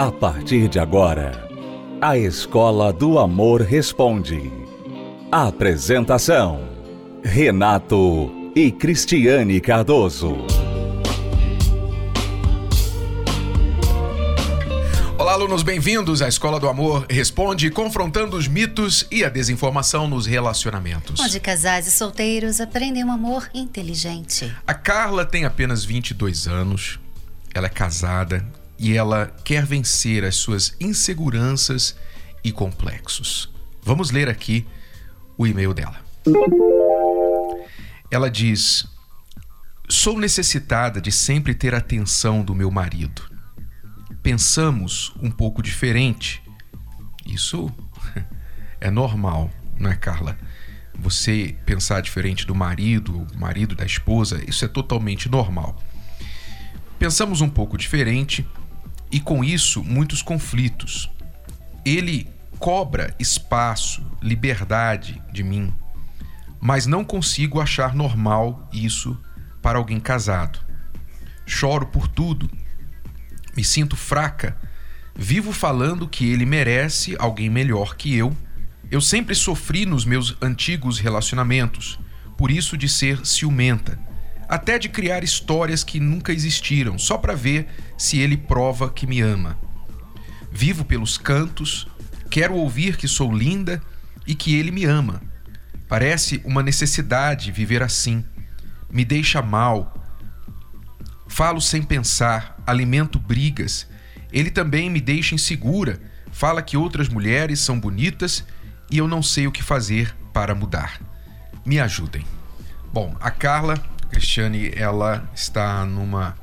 A partir de agora, a Escola do Amor Responde. Apresentação: Renato e Cristiane Cardoso. Olá, alunos, bem-vindos à Escola do Amor Responde, confrontando os mitos e a desinformação nos relacionamentos. Onde casais e solteiros aprendem um amor inteligente. A Carla tem apenas 22 anos, ela é casada e ela quer vencer as suas inseguranças e complexos. Vamos ler aqui o e-mail dela. Ela diz: Sou necessitada de sempre ter atenção do meu marido. Pensamos um pouco diferente. Isso é normal, não é, Carla? Você pensar diferente do marido, marido da esposa, isso é totalmente normal. Pensamos um pouco diferente e com isso muitos conflitos. Ele cobra espaço, liberdade de mim, mas não consigo achar normal isso para alguém casado. Choro por tudo, me sinto fraca, vivo falando que ele merece alguém melhor que eu. Eu sempre sofri nos meus antigos relacionamentos, por isso de ser ciumenta até de criar histórias que nunca existiram, só para ver se ele prova que me ama. Vivo pelos cantos, quero ouvir que sou linda e que ele me ama. Parece uma necessidade viver assim. Me deixa mal. Falo sem pensar, alimento brigas. Ele também me deixa insegura, fala que outras mulheres são bonitas e eu não sei o que fazer para mudar. Me ajudem. Bom, a Carla Cristiane ela está numa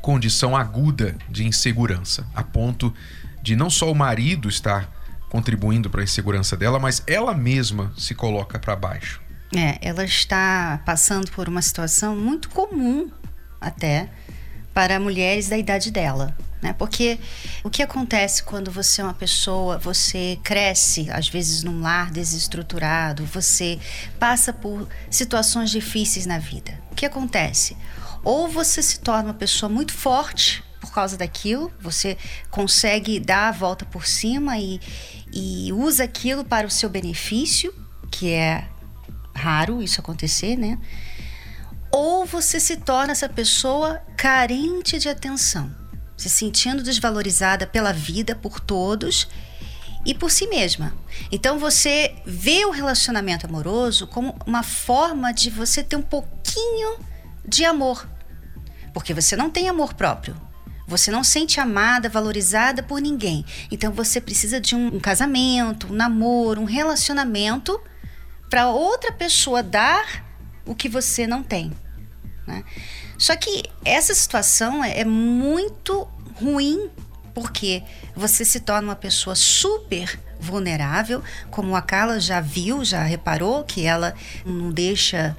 condição aguda de insegurança, a ponto de não só o marido estar contribuindo para a insegurança dela, mas ela mesma se coloca para baixo. É, ela está passando por uma situação muito comum até para mulheres da idade dela. Né? Porque o que acontece quando você é uma pessoa, você cresce, às vezes num lar desestruturado, você passa por situações difíceis na vida. O que acontece? Ou você se torna uma pessoa muito forte por causa daquilo, você consegue dar a volta por cima e, e usa aquilo para o seu benefício, que é raro isso acontecer, né? Ou você se torna essa pessoa carente de atenção se sentindo desvalorizada pela vida, por todos e por si mesma. Então você vê o relacionamento amoroso como uma forma de você ter um pouquinho de amor. Porque você não tem amor próprio. Você não sente amada, valorizada por ninguém. Então você precisa de um, casamento, um namoro, um relacionamento para outra pessoa dar o que você não tem. Né? Só que essa situação é, é muito ruim porque você se torna uma pessoa super vulnerável, como a Carla já viu, já reparou que ela não deixa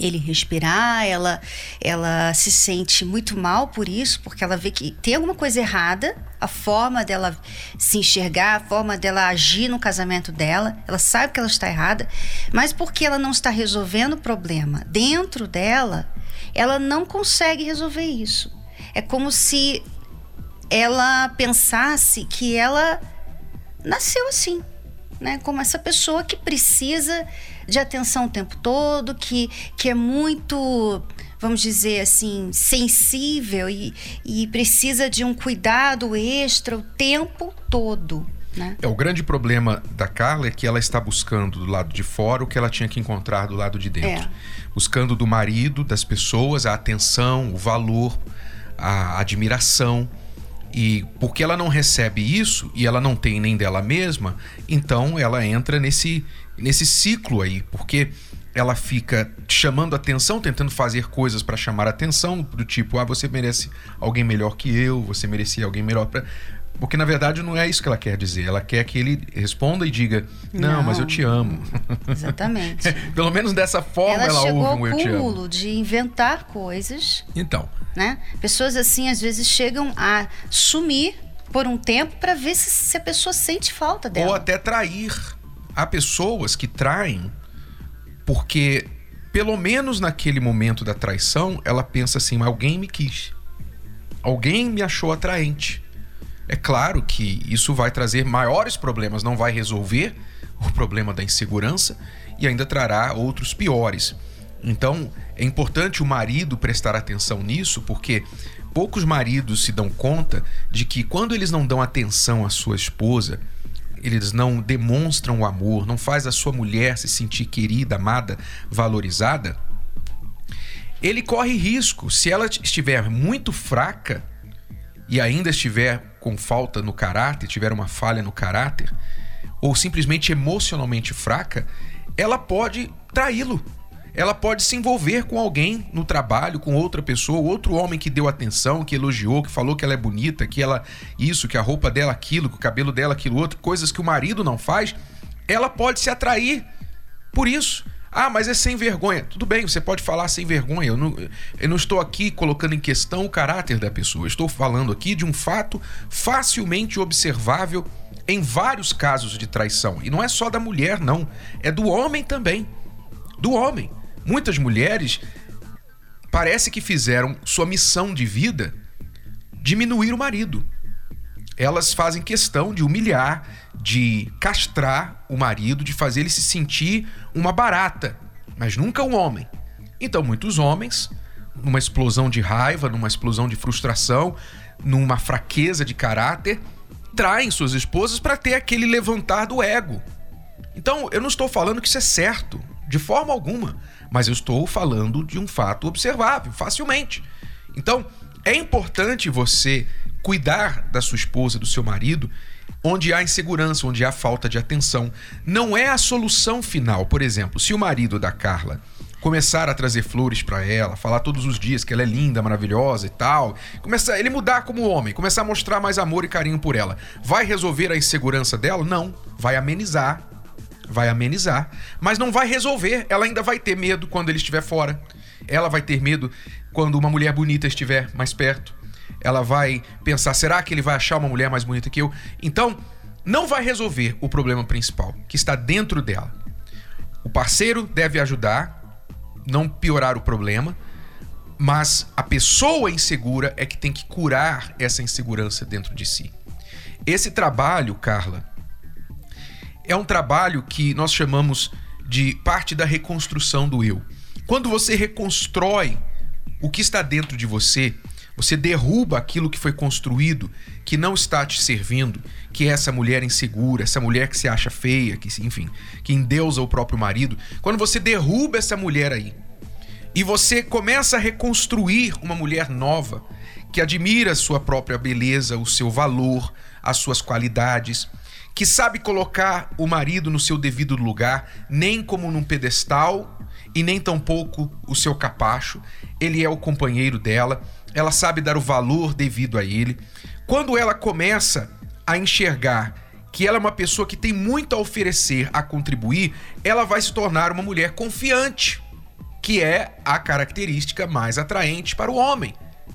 ele respirar, ela ela se sente muito mal por isso, porque ela vê que tem alguma coisa errada, a forma dela se enxergar, a forma dela agir no casamento dela, ela sabe que ela está errada, mas porque ela não está resolvendo o problema dentro dela, ela não consegue resolver isso. É como se ela pensasse que ela nasceu assim, né? Como essa pessoa que precisa de atenção o tempo todo, que, que é muito, vamos dizer assim, sensível e, e precisa de um cuidado extra o tempo todo. Né? É, o grande problema da Carla é que ela está buscando do lado de fora o que ela tinha que encontrar do lado de dentro. É. Buscando do marido, das pessoas, a atenção, o valor, a admiração. E porque ela não recebe isso e ela não tem nem dela mesma, então ela entra nesse, nesse ciclo aí, porque ela fica chamando atenção, tentando fazer coisas para chamar atenção, do tipo, ah, você merece alguém melhor que eu, você merecia alguém melhor para porque na verdade não é isso que ela quer dizer. Ela quer que ele responda e diga: Não, não mas eu te amo. Exatamente. Pelo menos dessa forma ela, ela ouve um eu te amo. cúmulo de inventar coisas. Então. Né? Pessoas assim às vezes chegam a sumir por um tempo para ver se, se a pessoa sente falta dela. Ou até trair. Há pessoas que traem porque, pelo menos naquele momento da traição, ela pensa assim: alguém me quis. Alguém me achou atraente É claro que isso vai trazer maiores problemas, não vai resolver o problema da insegurança e ainda trará outros piores. Então, é importante o marido prestar atenção nisso, porque poucos maridos se dão conta de que quando eles não dão atenção à sua esposa, eles não demonstram o amor, não faz a sua mulher se sentir querida, amada, valorizada, ele corre risco, se ela estiver muito fraca e ainda estiver com falta no caráter, tiver uma falha no caráter, ou simplesmente emocionalmente fraca, ela pode traí-lo ela pode se envolver com alguém no trabalho, com outra pessoa, outro homem que deu atenção, que elogiou, que falou que ela é bonita, que ela isso, que a roupa dela aquilo, que o cabelo dela aquilo outro, coisas que o marido não faz, ela pode se atrair por isso. Ah, mas é sem vergonha. Tudo bem, você pode falar sem vergonha. Eu não, eu não estou aqui colocando em questão o caráter da pessoa. Eu estou falando aqui de um fato facilmente observável em vários casos de traição. E não é só da mulher, não. É do homem também. Do homem. Muitas mulheres parece que fizeram sua missão de vida diminuir o marido. Elas fazem questão de humilhar, de castrar o marido, de fazer ele se sentir uma barata, mas nunca um homem. Então, muitos homens, numa explosão de raiva, numa explosão de frustração, numa fraqueza de caráter, traem suas esposas para ter aquele levantar do ego. Então, eu não estou falando que isso é certo, de forma alguma mas eu estou falando de um fato observável, facilmente. Então, é importante você cuidar da sua esposa, do seu marido, onde há insegurança, onde há falta de atenção. Não é a solução final. Por exemplo, se o marido da Carla começar a trazer flores para ela, falar todos os dias que ela é linda, maravilhosa e tal, começar ele mudar como homem, começar a mostrar mais amor e carinho por ela, vai resolver a insegurança dela? Não, vai amenizar vai amenizar, mas não vai resolver. Ela ainda vai ter medo quando ele estiver fora. Ela vai ter medo quando uma mulher bonita estiver mais perto. Ela vai pensar: será que ele vai achar uma mulher mais bonita que eu? Então, não vai resolver o problema principal, que está dentro dela. O parceiro deve ajudar, não piorar o problema, mas a pessoa insegura é que tem que curar essa insegurança dentro de si. Esse trabalho, Carla, é um trabalho que nós chamamos de parte da reconstrução do eu. Quando você reconstrói o que está dentro de você, você derruba aquilo que foi construído, que não está te servindo, que é essa mulher insegura, essa mulher que se acha feia, que enfim, que endeusa o próprio marido. Quando você derruba essa mulher aí e você começa a reconstruir uma mulher nova, que admira a sua própria beleza, o seu valor, as suas qualidades, que sabe colocar o marido no seu devido lugar, nem como num pedestal e nem tampouco o seu capacho. Ele é o companheiro dela, ela sabe dar o valor devido a ele. Quando ela começa a enxergar que ela é uma pessoa que tem muito a oferecer, a contribuir, ela vai se tornar uma mulher confiante, que é a característica mais atraente para o homem.